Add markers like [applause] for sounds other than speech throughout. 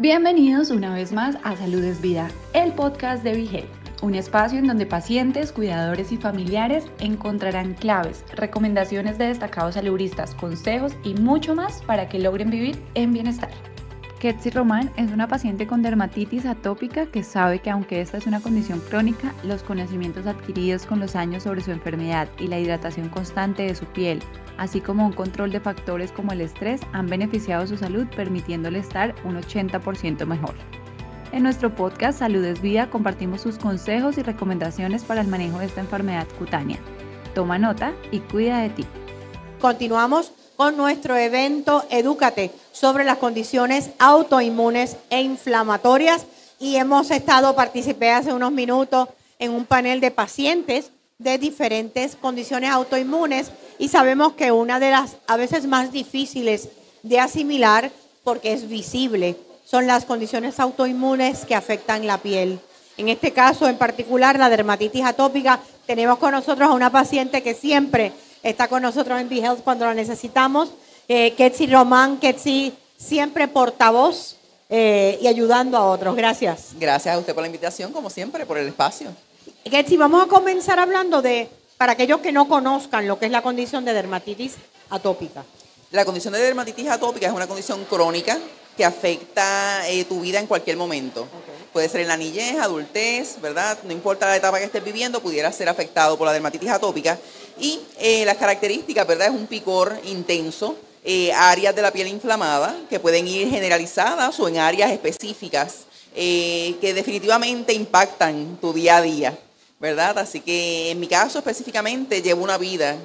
Bienvenidos una vez más a Salud es Vida, el podcast de Vigel, un espacio en donde pacientes, cuidadores y familiares encontrarán claves, recomendaciones de destacados saludistas, consejos y mucho más para que logren vivir en bienestar. Ketsi Román es una paciente con dermatitis atópica que sabe que aunque esta es una condición crónica, los conocimientos adquiridos con los años sobre su enfermedad y la hidratación constante de su piel, así como un control de factores como el estrés, han beneficiado su salud permitiéndole estar un 80% mejor. En nuestro podcast Salud es Vida compartimos sus consejos y recomendaciones para el manejo de esta enfermedad cutánea. Toma nota y cuida de ti. Continuamos con nuestro evento Edúcate sobre las condiciones autoinmunes e inflamatorias y hemos estado, participé hace unos minutos en un panel de pacientes de diferentes condiciones autoinmunes y sabemos que una de las a veces más difíciles de asimilar porque es visible son las condiciones autoinmunes que afectan la piel. En este caso en particular la dermatitis atópica, tenemos con nosotros a una paciente que siempre está con nosotros en BeHealth cuando la necesitamos. Eh, Ketsi Román, Ketsi, siempre portavoz eh, y ayudando a otros. Gracias. Gracias a usted por la invitación, como siempre, por el espacio. Ketsi, vamos a comenzar hablando de, para aquellos que no conozcan lo que es la condición de dermatitis atópica. La condición de dermatitis atópica es una condición crónica que afecta eh, tu vida en cualquier momento. Puede ser en la niñez, adultez, ¿verdad? No importa la etapa que estés viviendo, pudiera ser afectado por la dermatitis atópica. Y eh, las características, ¿verdad? Es un picor intenso, eh, áreas de la piel inflamada que pueden ir generalizadas o en áreas específicas eh, que definitivamente impactan tu día a día, ¿verdad? Así que en mi caso específicamente llevo una vida,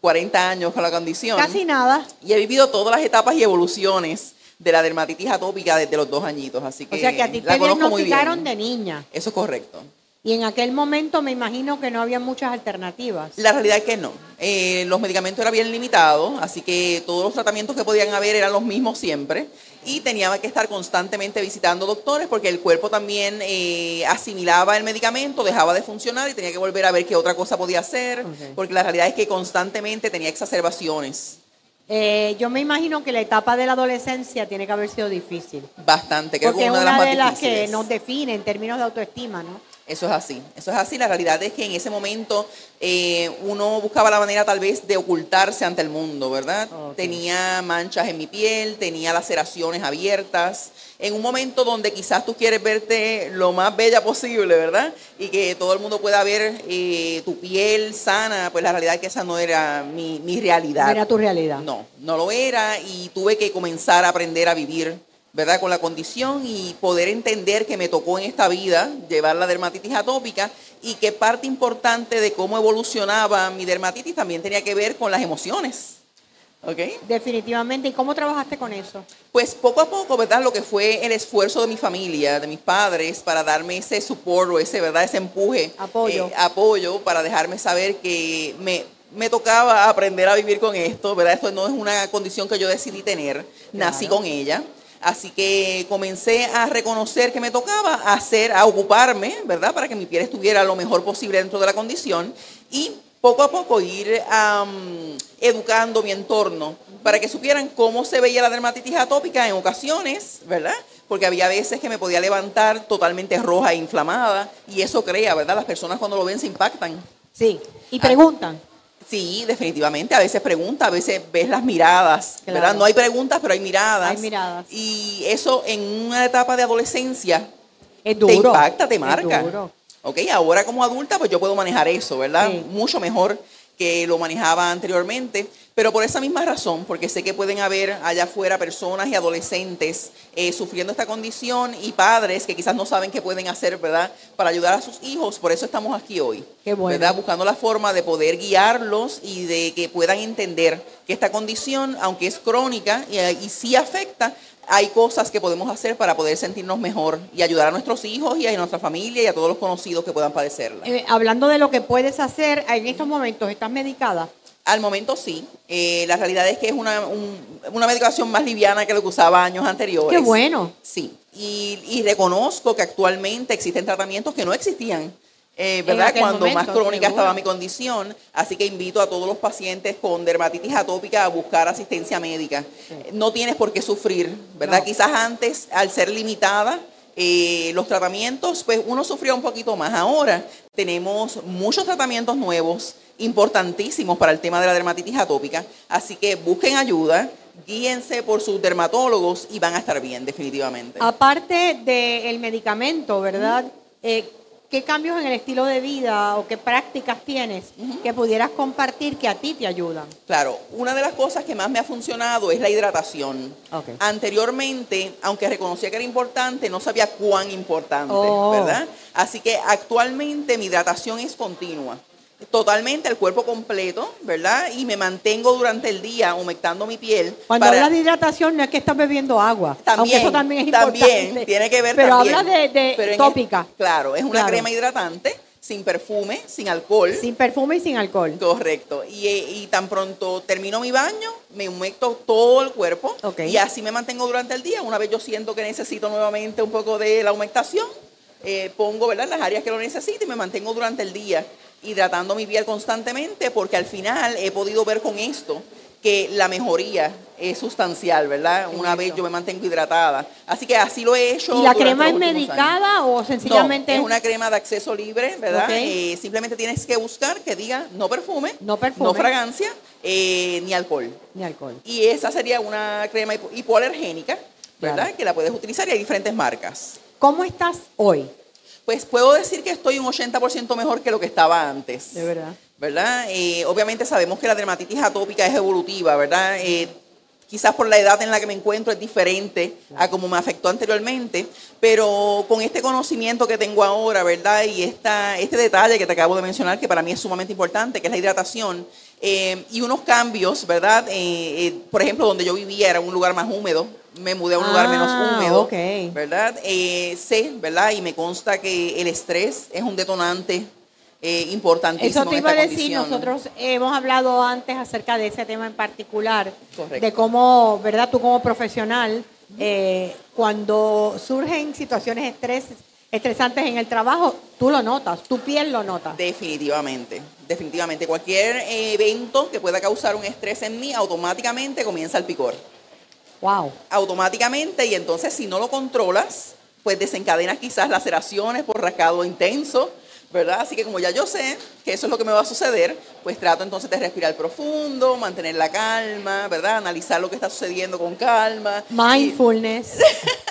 40 años con la condición. Casi nada. Y he vivido todas las etapas y evoluciones de la dermatitis atópica desde los dos añitos, así que O sea que a ti la te diagnosticaron de niña. Eso es correcto. Y en aquel momento me imagino que no había muchas alternativas. La realidad es que no. Eh, los medicamentos eran bien limitados, así que todos los tratamientos que podían haber eran los mismos siempre. Y tenía que estar constantemente visitando doctores porque el cuerpo también eh, asimilaba el medicamento, dejaba de funcionar y tenía que volver a ver qué otra cosa podía hacer, porque la realidad es que constantemente tenía exacerbaciones. Eh, yo me imagino que la etapa de la adolescencia tiene que haber sido difícil. Bastante, creo Porque que es una de las más de las que nos define en términos de autoestima, ¿no? Eso es así, eso es así. La realidad es que en ese momento eh, uno buscaba la manera tal vez de ocultarse ante el mundo, ¿verdad? Tenía manchas en mi piel, tenía laceraciones abiertas. En un momento donde quizás tú quieres verte lo más bella posible, ¿verdad? Y que todo el mundo pueda ver eh, tu piel sana, pues la realidad es que esa no era mi, mi realidad. Era tu realidad. No, no lo era y tuve que comenzar a aprender a vivir, ¿verdad? Con la condición y poder entender que me tocó en esta vida llevar la dermatitis atópica y que parte importante de cómo evolucionaba mi dermatitis también tenía que ver con las emociones. ¿Ok? Definitivamente. ¿Y cómo trabajaste con eso? Pues poco a poco, ¿verdad? Lo que fue el esfuerzo de mi familia, de mis padres, para darme ese support o ese, ¿verdad? Ese empuje. Apoyo. eh, apoyo para dejarme saber que me, me tocaba aprender a vivir con esto, ¿verdad? Esto no es una condición que yo decidí tener, nací Claro. con ella. Así que comencé a reconocer que me tocaba hacer, a ocuparme, ¿verdad? Para que mi piel estuviera lo mejor posible dentro de la condición y poco a poco ir am, educando mi entorno para que supieran cómo se veía la dermatitis atópica en ocasiones, ¿verdad? Porque había veces que me podía levantar totalmente roja e inflamada y eso crea, ¿verdad? Las personas cuando lo ven se impactan. Sí. Y Ah. Sí, definitivamente. A veces pregunta, a veces ves las miradas, Claro. ¿verdad? No hay preguntas, pero hay miradas. Hay miradas. Y eso en una etapa de adolescencia Es te duro. impacta, te Es marca. duro. Ok, ahora como adulta, pues yo puedo manejar eso, ¿verdad? Sí. Mucho mejor que lo manejaba anteriormente. Pero por esa misma razón, porque sé que pueden haber allá afuera personas y adolescentes eh, sufriendo esta condición y padres que quizás no saben qué pueden hacer, ¿verdad? Para ayudar a sus hijos. Por eso estamos aquí hoy. Qué bueno. ¿verdad? Buscando la forma de poder guiarlos y de que puedan entender que esta condición, aunque es crónica y, y sí afecta, hay cosas que podemos hacer para poder sentirnos mejor y ayudar a nuestros hijos y a nuestra familia y a todos los conocidos que puedan padecerla. Eh, hablando de lo que puedes hacer, en estos momentos estás medicada. Al momento sí. Eh, la realidad es que es una, un- una medicación más liviana que lo que usaba años anteriores. Qué bueno. Sí. Y, y reconozco que actualmente existen tratamientos que no existían eh, ¿verdad? Cuando más crónica seguro. estaba mi condición. Así que invito a todos los pacientes con dermatitis atópica a buscar asistencia médica. No tienes por qué sufrir, ¿verdad? No. Quizás antes, al ser limitada, eh, los tratamientos, pues uno sufría un poquito más. Ahora tenemos muchos tratamientos nuevos, importantísimos para el tema de la dermatitis atópica. Así que busquen ayuda, guíense por sus dermatólogos y van a estar bien, definitivamente. Aparte del medicamento, ¿verdad? Eh, ¿Qué cambios en el estilo de vida o qué prácticas tienes que pudieras compartir que a ti te ayudan? Claro, una de las cosas que más me ha funcionado es la hidratación. Ok. Anteriormente, aunque reconocía que era importante, no sabía cuán importante, Oh. ¿verdad? Así que actualmente mi hidratación es continua. Totalmente el cuerpo completo, ¿verdad? Y me mantengo durante el día humectando mi piel. Cuando para- hablas de hidratación no es que estás bebiendo agua, También, eso también es también, importante. tiene que ver Pero también. hablas de, de Pero tópica, el- claro, es una Claro. crema hidratante, sin perfume, sin alcohol. sin perfume y sin alcohol. Correcto. Y, y tan pronto termino mi baño, me humecto todo el cuerpo Ok. y así me mantengo durante el día. Una vez yo siento que necesito nuevamente un poco de la humectación, eh, pongo ¿verdad? las áreas que lo necesito y me mantengo durante el día hidratando mi piel constantemente porque al final he podido ver con esto que la mejoría es sustancial, ¿verdad? Una vez yo me mantengo hidratada. Así que así lo he hecho. ¿Y la crema es años. medicada o sencillamente No, es una crema de acceso libre, ¿verdad? Eh, simplemente tienes que buscar que diga no perfume, No perfume. no fragancia, eh, ni alcohol. ni alcohol? Y esa sería una crema hipo- hipoalergénica, ¿verdad? Claro. Que la puedes utilizar y hay diferentes marcas. ¿Cómo estás hoy? Pues puedo decir que estoy un 80% mejor que lo que estaba antes. De verdad. ¿Verdad? Eh, obviamente sabemos que la dermatitis atópica es evolutiva, ¿verdad? Eh, quizás por la edad en la que me encuentro es diferente a como me afectó anteriormente, pero con este conocimiento que tengo ahora, ¿verdad? Y esta, este detalle que te acabo de mencionar, que para mí es sumamente importante, que es la hidratación, eh, y unos cambios, ¿verdad? Eh, eh, por ejemplo, donde yo vivía era un lugar más húmedo, me mudé a un lugar menos Ah, húmedo, ok. ¿verdad? Eh, sé, ¿verdad? Y me consta que el estrés es un detonante eh, importantísimo Eso te iba a decir, condición. nosotros hemos hablado antes acerca de ese tema en particular, Correcto. de cómo, ¿verdad? Tú como profesional, eh, cuando surgen situaciones estrés, estresantes en el trabajo, tú lo notas, tu piel lo nota. Definitivamente, definitivamente. Cualquier eh, evento que pueda causar un estrés en mí, automáticamente comienza el picor. Wow. Automáticamente, y entonces si no lo controlas, pues desencadenas quizás laceraciones por rascado intenso, ¿verdad? Así que como ya yo sé que eso es lo que me va a suceder, pues trato entonces de respirar profundo, mantener la calma, ¿verdad? Analizar lo que está sucediendo con calma. Y- Mindfulness.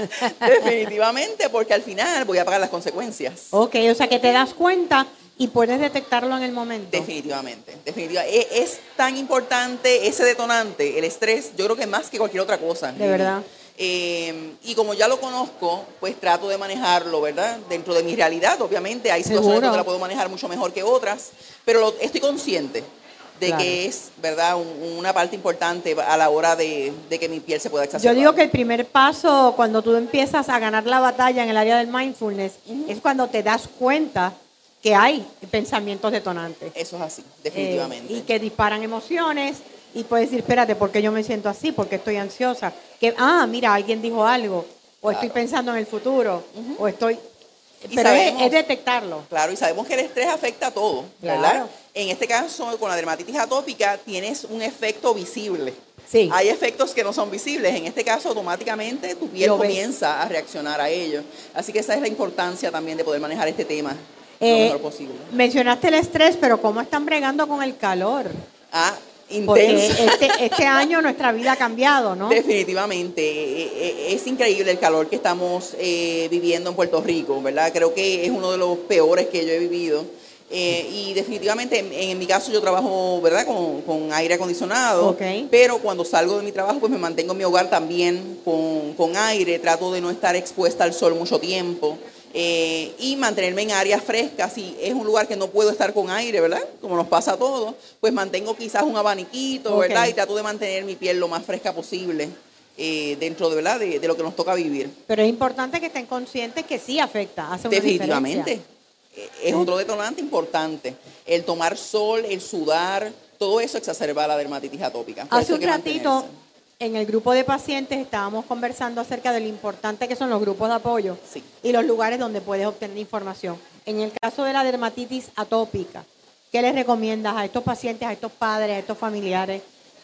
[laughs] definitivamente, porque al final voy a pagar las consecuencias. ok, o sea que te das cuenta y puedes detectarlo en el momento. Definitivamente, definitivamente. Es, tan importante ese detonante, el estrés, yo creo que más que cualquier otra cosa. De verdad. Eh, y como ya lo conozco, pues trato de manejarlo, ¿verdad? Dentro de mi realidad, obviamente. Hay situaciones donde la puedo manejar mucho mejor que otras, pero lo- estoy consciente de Claro. que es, ¿verdad? Un- una parte importante a la hora de, de que mi piel se pueda Yo exacerbar. digo que el primer paso cuando tú empiezas a ganar la batalla en el área del mindfulness es cuando te das cuenta que hay pensamientos detonantes. Eso es así, Eh, definitivamente. y que disparan emociones y puedes decir, espérate, ¿por qué yo me siento así? ¿Por qué estoy ansiosa? Que, ah, mira, alguien dijo algo. O estoy pensando en el futuro. O estoy... Y Pero es, sabemos- es detectarlo. Claro, y sabemos que el estrés afecta a todo, Claro. ¿verdad? En este caso, con la dermatitis atópica, tienes un efecto visible. Sí. Hay efectos que no son visibles. En este caso, automáticamente tu piel comienza a reaccionar a ello. Así que esa es la importancia también de poder manejar este tema lo Eh, mejor posible. mencionaste el estrés, pero ¿cómo están bregando con el calor? Ah, Porque intenso. este, este [laughs] año nuestra vida ha cambiado, ¿no? Definitivamente, eh, eh, es increíble el calor que estamos eh, viviendo en Puerto Rico, ¿verdad? Creo que es uno de los peores que yo he vivido. Eh, y definitivamente, en, en mi caso, yo trabajo, ¿verdad?, con, con aire acondicionado. Ok. Pero cuando salgo de mi trabajo, pues me mantengo en mi hogar también con, con aire. Trato de no estar expuesta al sol mucho tiempo. Eh, y mantenerme en áreas frescas. Si es un lugar que no puedo estar con aire, ¿verdad? Como nos pasa a todos, pues mantengo quizás un abaniquito. ¿verdad? Y trato de mantener mi piel lo más fresca posible eh, dentro de, ¿verdad? De, de lo que nos toca vivir. Pero es importante que estén conscientes que sí afecta, hace una Definitivamente. diferencia. Es otro detonante importante. El tomar sol, el sudar, todo eso exacerba la dermatitis atópica. Por Hace un ratito, mantenerse. En el grupo de pacientes, estábamos conversando acerca de lo importante que son los grupos de apoyo Sí. y los lugares donde puedes obtener información. En el caso de la dermatitis atópica, ¿qué les recomiendas a estos pacientes, a estos padres, a estos familiares?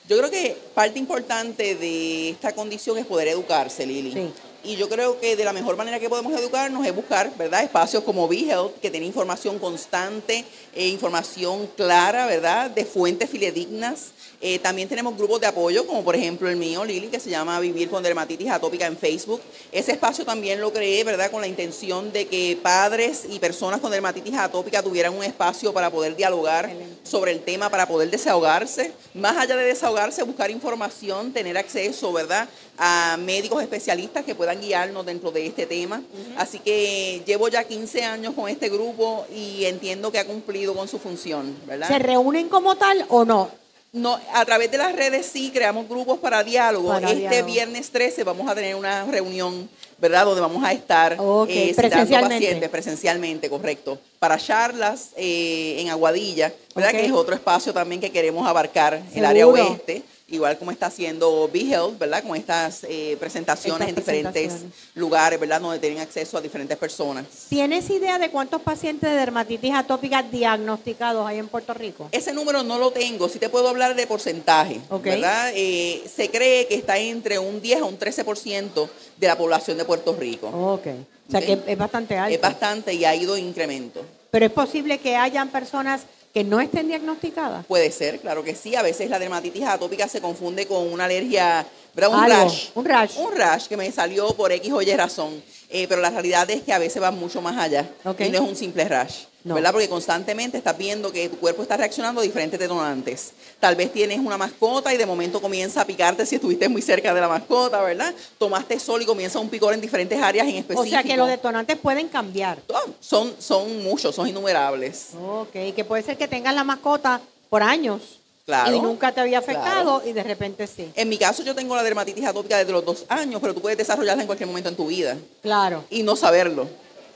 Yo creo que parte importante de esta condición es poder educarse, Lili. Sí. Y yo creo que de la mejor manera que podemos educarnos es buscar, ¿verdad? Espacios como BeHealth, que tiene información constante, eh, información clara, ¿verdad? De fuentes fidedignas. Eh, también tenemos grupos de apoyo, como por ejemplo el mío, Lili, que se llama Vivir con Dermatitis Atópica en Facebook. Ese espacio también lo creé, ¿verdad? Con la intención de que padres y personas con dermatitis atópica tuvieran un espacio para poder dialogar sobre el tema, para poder desahogarse. Más allá de desahogarse, buscar información, tener acceso, ¿verdad? A médicos especialistas que puedan guiarnos dentro de este tema. Así que llevo ya 15 años con este grupo y entiendo que ha cumplido con su función, ¿verdad? ¿Se reúnen como tal o no? No, a través de las redes sí creamos grupos para diálogo. Para este diálogo. viernes 13 vamos a tener una reunión, ¿verdad? Donde vamos a estar Ok, eh, presencialmente. pacientes presencialmente, correcto. Para charlas eh, en Aguadilla, ¿verdad? Que es otro espacio también que queremos abarcar, el área oeste. Igual como está haciendo BeHealth, ¿verdad? Con estas eh, presentaciones Estas en diferentes presentaciones. lugares, ¿verdad? Donde tienen acceso a diferentes personas. ¿Tienes idea de cuántos pacientes de dermatitis atópica diagnosticados hay en Puerto Rico? Ese número no lo tengo, sí te puedo hablar de porcentaje, Ok. ¿verdad? Eh, se cree que está entre un 10 a un 13% de la población de Puerto Rico. Ok. O sea que es bastante alto. Es bastante y ha ido en incremento. Pero es posible que hayan personas que no estén diagnosticadas. Puede ser, claro que sí. A veces la dermatitis atópica se confunde con una alergia, ¿verdad? Un Algo, rash. un rash. Un rash que me salió por X o Y razón. Eh, pero la realidad es que a veces va mucho más allá. Y no es un simple rash. No. ¿Verdad? Porque constantemente estás viendo que tu cuerpo está reaccionando a diferentes detonantes. Tal vez tienes una mascota y de momento comienza a picarte si estuviste muy cerca de la mascota, ¿verdad? Tomaste sol y comienza un picor en diferentes áreas en O específico. sea que los detonantes pueden cambiar. Oh, son, son muchos, son innumerables. Ok, que puede ser que tengas la mascota por años Claro, y nunca te había afectado claro. y de repente sí. En mi caso, yo tengo la dermatitis atópica desde los dos años, pero tú puedes desarrollarla en cualquier momento en tu vida Claro. y no saberlo.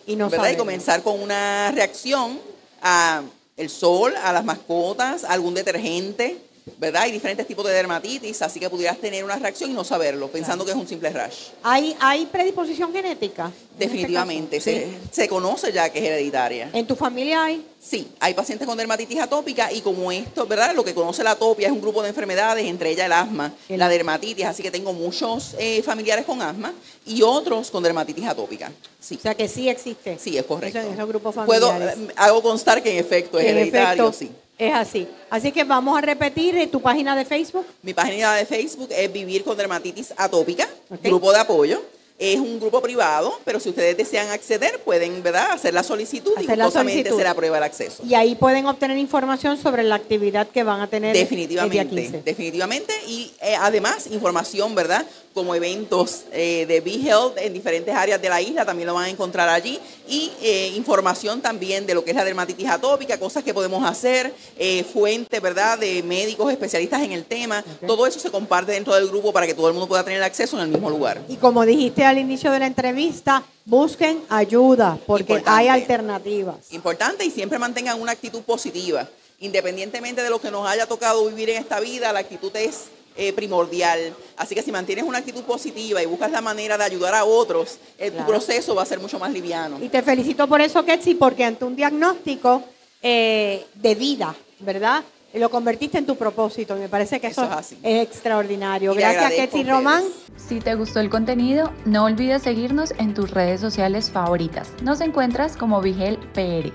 Y no ¿verdad? Y saberlo. comenzar con una reacción a el sol, a las mascotas, a algún detergente, ¿verdad? Hay diferentes tipos de dermatitis, así que pudieras tener una reacción y no saberlo, pensando que es un simple rash. ¿Hay, ¿Hay predisposición genética? en este Definitivamente, se, Sí. se conoce ya que es hereditaria. ¿En tu familia hay? Sí, hay pacientes con dermatitis atópica y como esto, ¿verdad? Lo que conoce la atopia es un grupo de enfermedades, entre ellas el asma, El- la dermatitis, así que tengo muchos eh, familiares con asma y otros con dermatitis atópica. Sí, O sea que sí existe. sí, es correcto. Esos, esos grupos Puedo, familiares. eh, hago constar que en efecto es hereditario, efecto sí. Es así. Así que vamos a repetir eh, tu página de Facebook. Mi página de Facebook es Vivir con Dermatitis Atópica, grupo de apoyo. Es un grupo privado, pero si ustedes desean acceder, pueden ¿verdad? hacer la solicitud y Hacer la solicitud. se le aprueba el acceso. Y ahí pueden obtener información sobre la actividad que van a tener el día Definitivamente, 15. definitivamente. Y eh, además, información, ¿verdad? Como eventos eh, de BeHealth en diferentes áreas de la isla, también lo van a encontrar allí. Y eh, información también de lo que es la dermatitis atópica, cosas que podemos hacer, eh, fuentes, ¿verdad? De médicos especialistas en el tema. Todo eso se comparte dentro del grupo para que todo el mundo pueda tener acceso en el mismo lugar. Y como dijiste al inicio de la entrevista, busquen ayuda porque Importante. hay alternativas. Importante y siempre mantengan una actitud positiva. Independientemente de lo que nos haya tocado vivir en esta vida, la actitud es eh, primordial. Así que si mantienes una actitud positiva y buscas la manera de ayudar a otros, eh, Claro. tu proceso va a ser mucho más liviano. Y te felicito por eso, Ketsi, porque ante un diagnóstico eh, de vida, ¿verdad? Lo convertiste en tu propósito. y Me parece que eso, Eso es así. es extraordinario. Y Gracias, Ketsi. Román. Si te gustó el contenido, no olvides seguirnos en tus redes sociales favoritas. Nos encuentras como Vigel PR.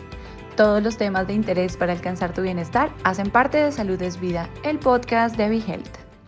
Todos los temas de interés para alcanzar tu bienestar hacen parte de Salud es Vida, el podcast de Vigel.